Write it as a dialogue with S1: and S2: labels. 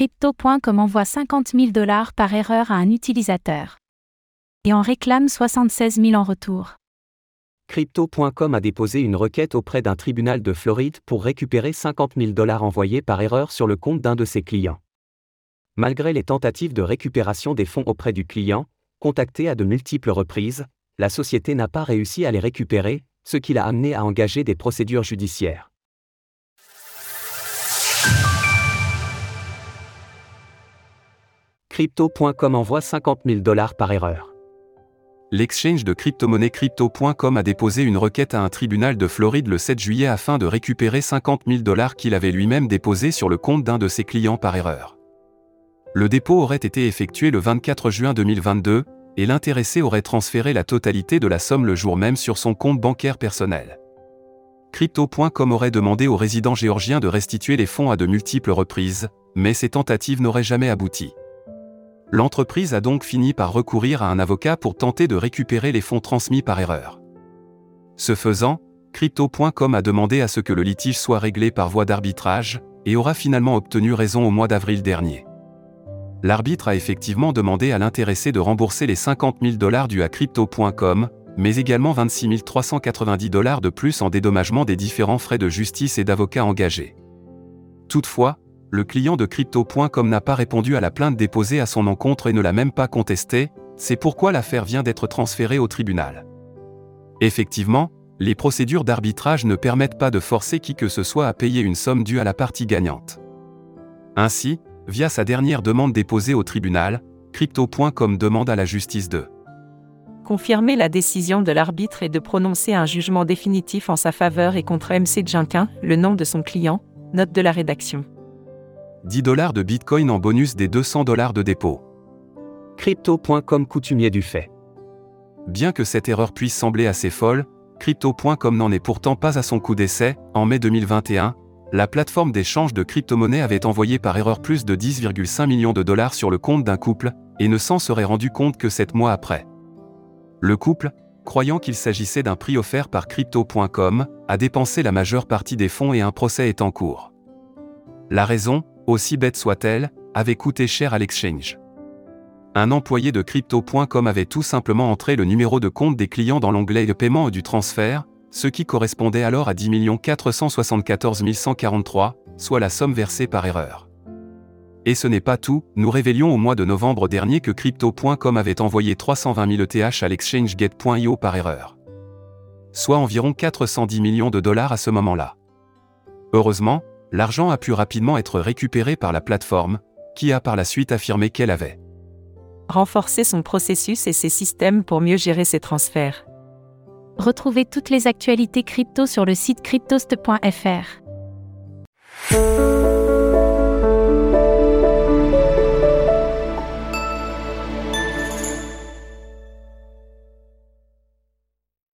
S1: Crypto.com envoie 50 000 dollars par erreur à un utilisateur. Et en réclame 76 000 en retour.
S2: Crypto.com a déposé une requête auprès d'un tribunal de Floride pour récupérer 50 000 dollars envoyés par erreur sur le compte d'un de ses clients. Malgré les tentatives de récupération des fonds auprès du client, contacté à de multiples reprises, la société n'a pas réussi à les récupérer, ce qui l'a amené à engager des procédures judiciaires. Crypto.com envoie 50 000 dollars par erreur.
S3: L'exchange de crypto-monnaie Crypto.com a déposé une requête à un tribunal de Floride le 7 juillet afin de récupérer 50 000 dollars qu'il avait lui-même déposés sur le compte d'un de ses clients par erreur. Le dépôt aurait été effectué le 24 juin 2022, et l'intéressé aurait transféré la totalité de la somme le jour même sur son compte bancaire personnel. Crypto.com aurait demandé aux résidents géorgiens de restituer les fonds à de multiples reprises, mais ces tentatives n'auraient jamais abouti. L'entreprise a donc fini par recourir à un avocat pour tenter de récupérer les fonds transmis par erreur. Ce faisant, Crypto.com a demandé à ce que le litige soit réglé par voie d'arbitrage, et aura finalement obtenu raison au mois d'avril dernier. L'arbitre a effectivement demandé à l'intéressé de rembourser les 50 000 dollars dus à Crypto.com, mais également 26 390 dollars de plus en dédommagement des différents frais de justice et d'avocat engagés. Toutefois, le client de crypto.com n'a pas répondu à la plainte déposée à son encontre et ne l'a même pas contestée, c'est pourquoi l'affaire vient d'être transférée au tribunal. Effectivement, les procédures d'arbitrage ne permettent pas de forcer qui que ce soit à payer une somme due à la partie gagnante. Ainsi, via sa dernière demande déposée au tribunal, crypto.com demande à la justice de
S4: confirmer la décision de l'arbitre et de prononcer un jugement définitif en sa faveur et contre MC Junkin, le nom de son client, note de la rédaction.
S3: 10 dollars de Bitcoin en bonus des 200 dollars de dépôt.
S2: Crypto.com coutumier du fait.
S3: Bien que cette erreur puisse sembler assez folle, Crypto.com n'en est pourtant pas à son coup d'essai. En mai 2021, la plateforme d'échange de crypto-monnaies avait envoyé par erreur plus de 10,5 millions de dollars sur le compte d'un couple, et ne s'en serait rendu compte que 7 mois après. Le couple, croyant qu'il s'agissait d'un prix offert par Crypto.com, a dépensé la majeure partie des fonds et un procès est en cours. La raison, aussi bête soit-elle, avait coûté cher à l'exchange. Un employé de crypto.com avait tout simplement entré le numéro de compte des clients dans l'onglet de paiement et du transfert, ce qui correspondait alors à 10 474 143, soit la somme versée par erreur. Et ce n'est pas tout, nous révélions au mois de novembre dernier que crypto.com avait envoyé 320 000 ETH à l'exchange get.io par erreur. Soit environ 410 millions de dollars à ce moment-là. Heureusement, l'argent a pu rapidement être récupéré par la plateforme, qui a par la suite affirmé qu'elle avait
S4: renforcé son processus et ses systèmes pour mieux gérer ses transferts.
S1: Retrouvez toutes les actualités crypto sur le site cryptost.fr.